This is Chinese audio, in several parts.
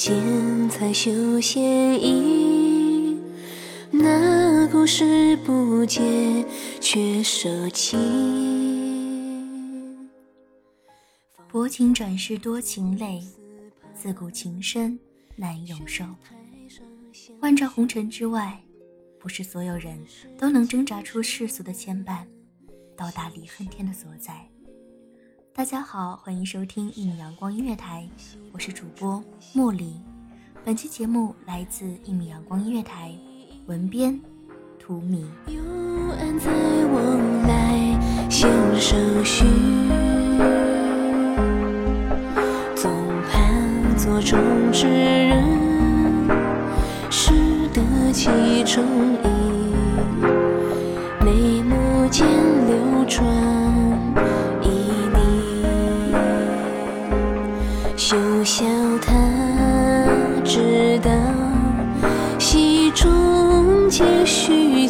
指尖才绣线影。那故事不解，却舍弃。薄情转世多情泪，自古情深难永寿。万丈红尘之外，不是所有人都能挣扎出世俗的牵绊，到达离恨天的所在。大家好，欢迎收听一米阳光音乐台，我是主播茉莉。本期节目来自一米阳光音乐台，文编图米。幽暗在往来，先手续，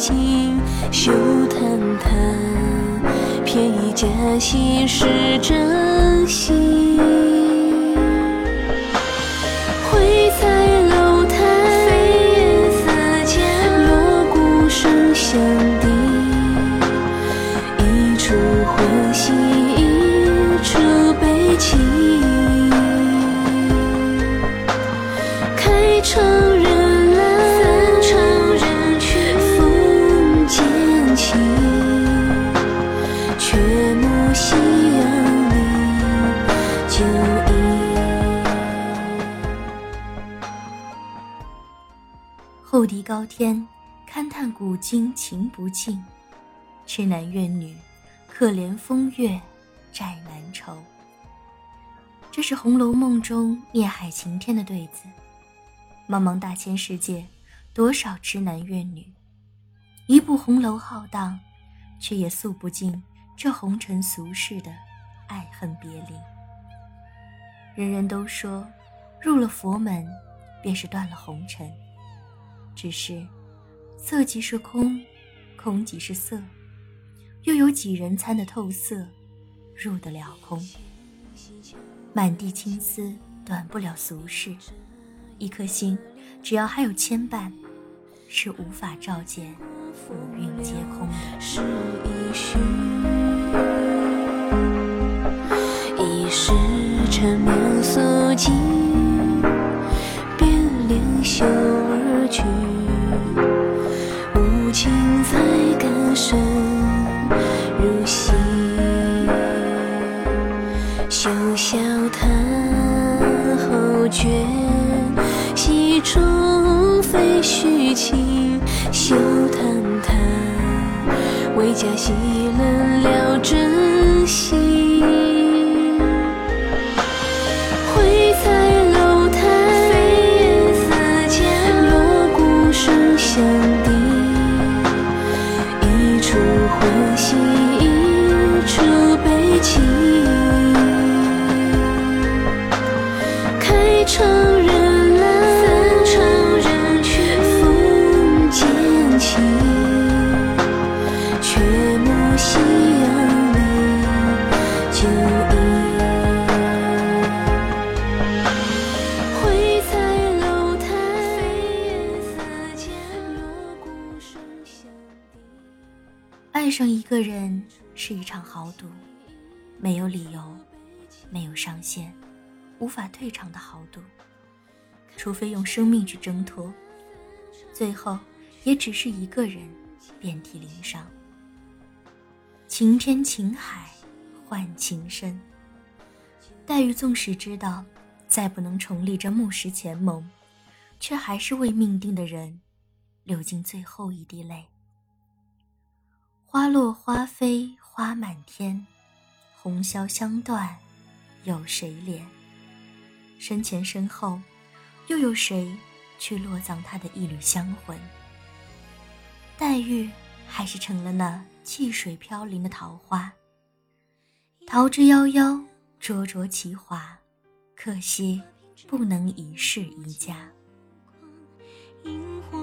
情，休叹他偏以假戏是真心。不敌高天，勘探古今情不尽；痴男怨女，可怜风月债难酬。这是《红楼梦》中孽海情天的对子。茫茫大千世界，多少痴男怨女？一部红楼浩荡，却也诉不尽这红尘俗世的爱恨别离。人人都说，入了佛门，便是断了红尘。只是，色即是空，空即是色，又有几人参得透色，入得了空？满地青丝，短不了俗世。一颗心，只要还有牵绊，是无法照见浮云皆空的。是一世，一时缠绵素净，变脸羞曲无。情在更深入心，休笑叹后觉，戏中非虚情，休叹他为假戏冷了真心，爱上一个人是一场豪赌，没有理由，没有上限，无法退场的豪赌。除非用生命去挣脱，最后也只是一个人遍体鳞伤。情天情海换情深。黛玉纵使知道再不能重立这木石前盟，却还是为命定的人流尽最后一滴泪。花落花飞花满天，红消香断，有谁怜？身前身后，又有谁去落葬他的一缕香魂？黛玉还是成了那汽水飘零的桃花，桃之夭夭，灼灼其华，可惜不能一世一家。萤火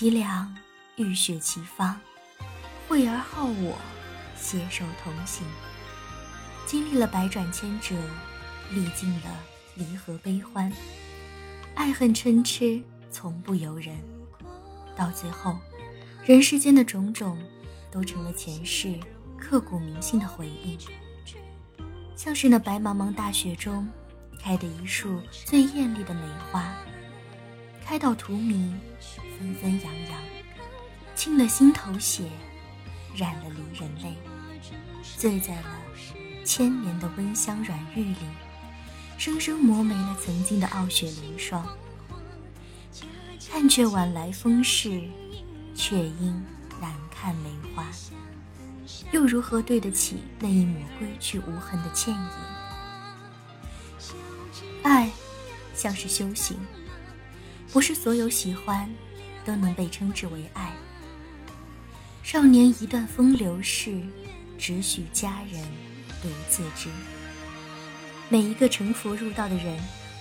凄凉，浴血齐芳，惠而好我，携手同行。经历了百转千折，历尽了离合悲欢，爱恨嗔痴从不由人。到最后，人世间的种种，都成了前世刻骨铭心的回忆。像是那白茫茫大雪中，开的一束最艳丽的梅花，开到荼蘼，纷纷扬扬，沁了心头血，染了离人泪，醉在了千年的温香软玉里，生生磨没了曾经的傲雪凌霜。看却晚来风势，却因难看梅花。又如何对得起那一抹归去无痕的倩影？爱，像是修行，不是所有喜欢都能被称之为爱。少年一段风流事，只许佳人独自知。每一个成佛入道的人，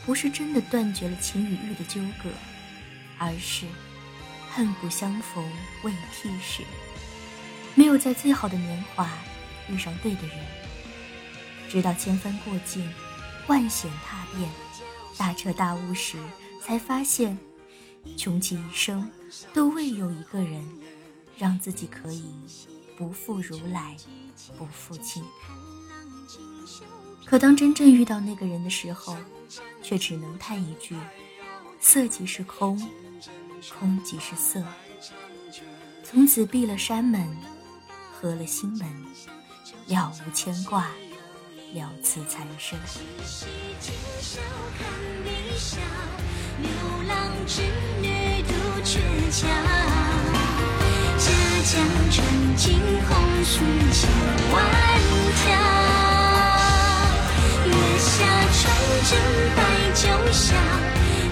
不是真的断绝了情与欲的纠葛，而是恨不相逢未剃时。没有在最好的年华遇上对的人，直到千帆过尽，万险踏遍，大彻大悟时，才发现，穷其一生都未有一个人，让自己可以不负如来，不负卿。可当真正遇到那个人的时候，却只能叹一句：色即是空，空即是色。从此闭了山门。合了心门，了无牵挂，了此残生。家家穿金红酥千万条。月下传真白酒香，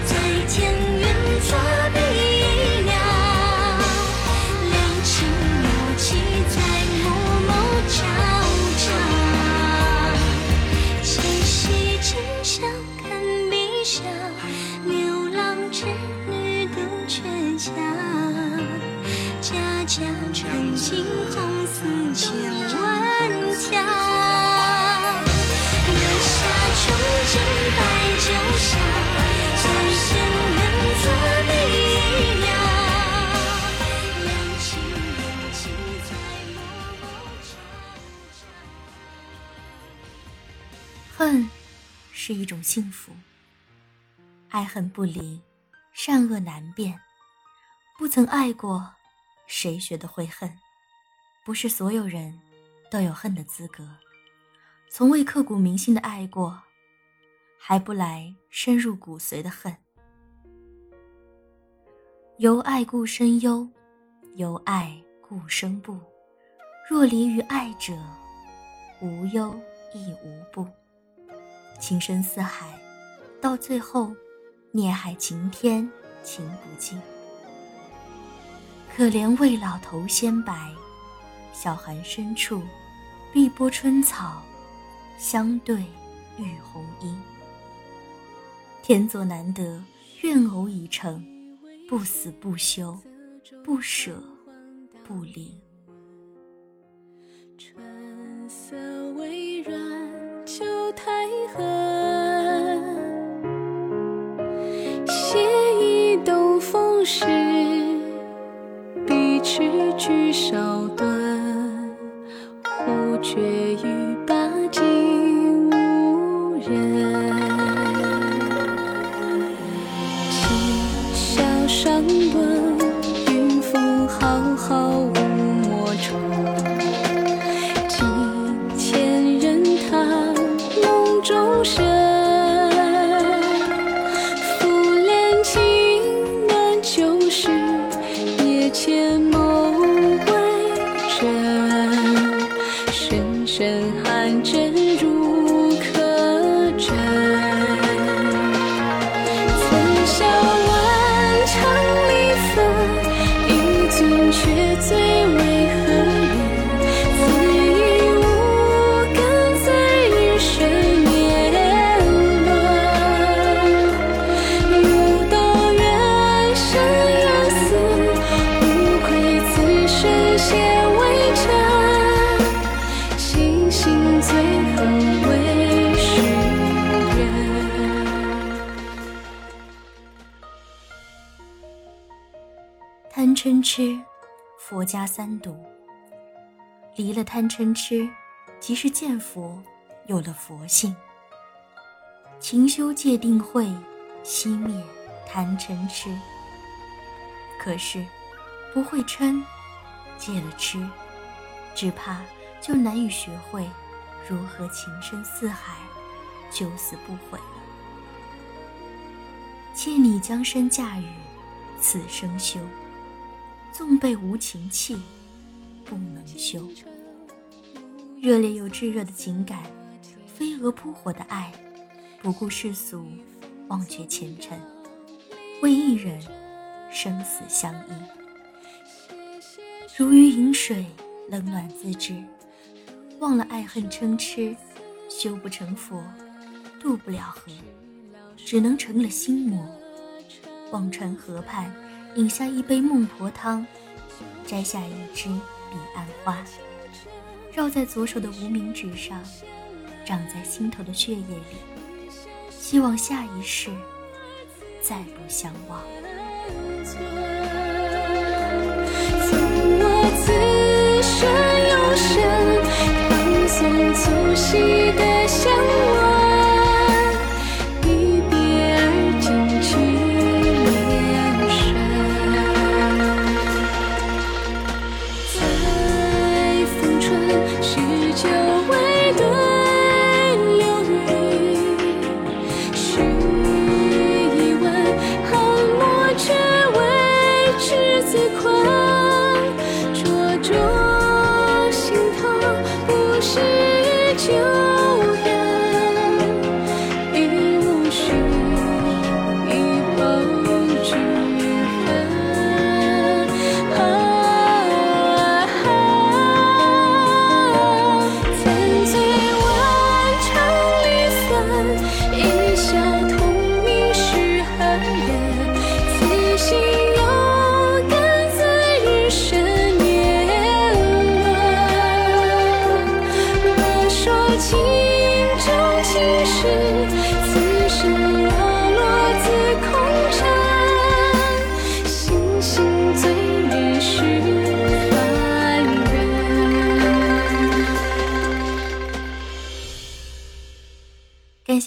在天云作比鸟。两情有期在暮暮朝朝，七夕今宵看碧霄，家家穿金红丝千万条。月下纯真白酒香，在天云作比鸟。两情有期在暮暮朝朝。恨是一种幸福，爱恨不离，善恶难辨。不曾爱过，谁学得会恨？不是所有人都有恨的资格。从未刻骨铭心的爱过，还不来深入骨髓的恨。由爱故生忧，由爱故生怖。若离于爱者，无忧亦无怖。情深似海，到最后，孽海情天，情不尽。可怜未老头先白，小寒深处，碧波春草，相对玉红英。天作难得，愿偶已成，不死不休，不舍不离。春色微软，秋苔痕，写意东风时，句却最为何人？自以无根，在日深年轮。悟道缘深缘死，无愧此生先为尘。星星最恨为世人。贪嗔痴，佛家三毒。离了贪嗔痴，即是见佛，有了佛性。勤修戒定慧，熄灭贪嗔痴。可是，不会嗔，戒了痴，只怕就难以学会如何情深似海，九死不悔了。妾你将身嫁与此生休。纵被无情弃，不能休。热烈又炙热的情感，飞蛾扑火的爱，不顾世俗，忘却前尘，为一人生死相依。如鱼饮水，冷暖自知。忘了爱恨嗔痴，修不成佛，渡不了河，只能成了心魔。忘川河畔。饮下一杯孟婆汤，摘下一枝彼岸花，绕在左手的无名指上，长在心头的血液里。希望下一世再不相忘。从我此生有生，唐宋促膝的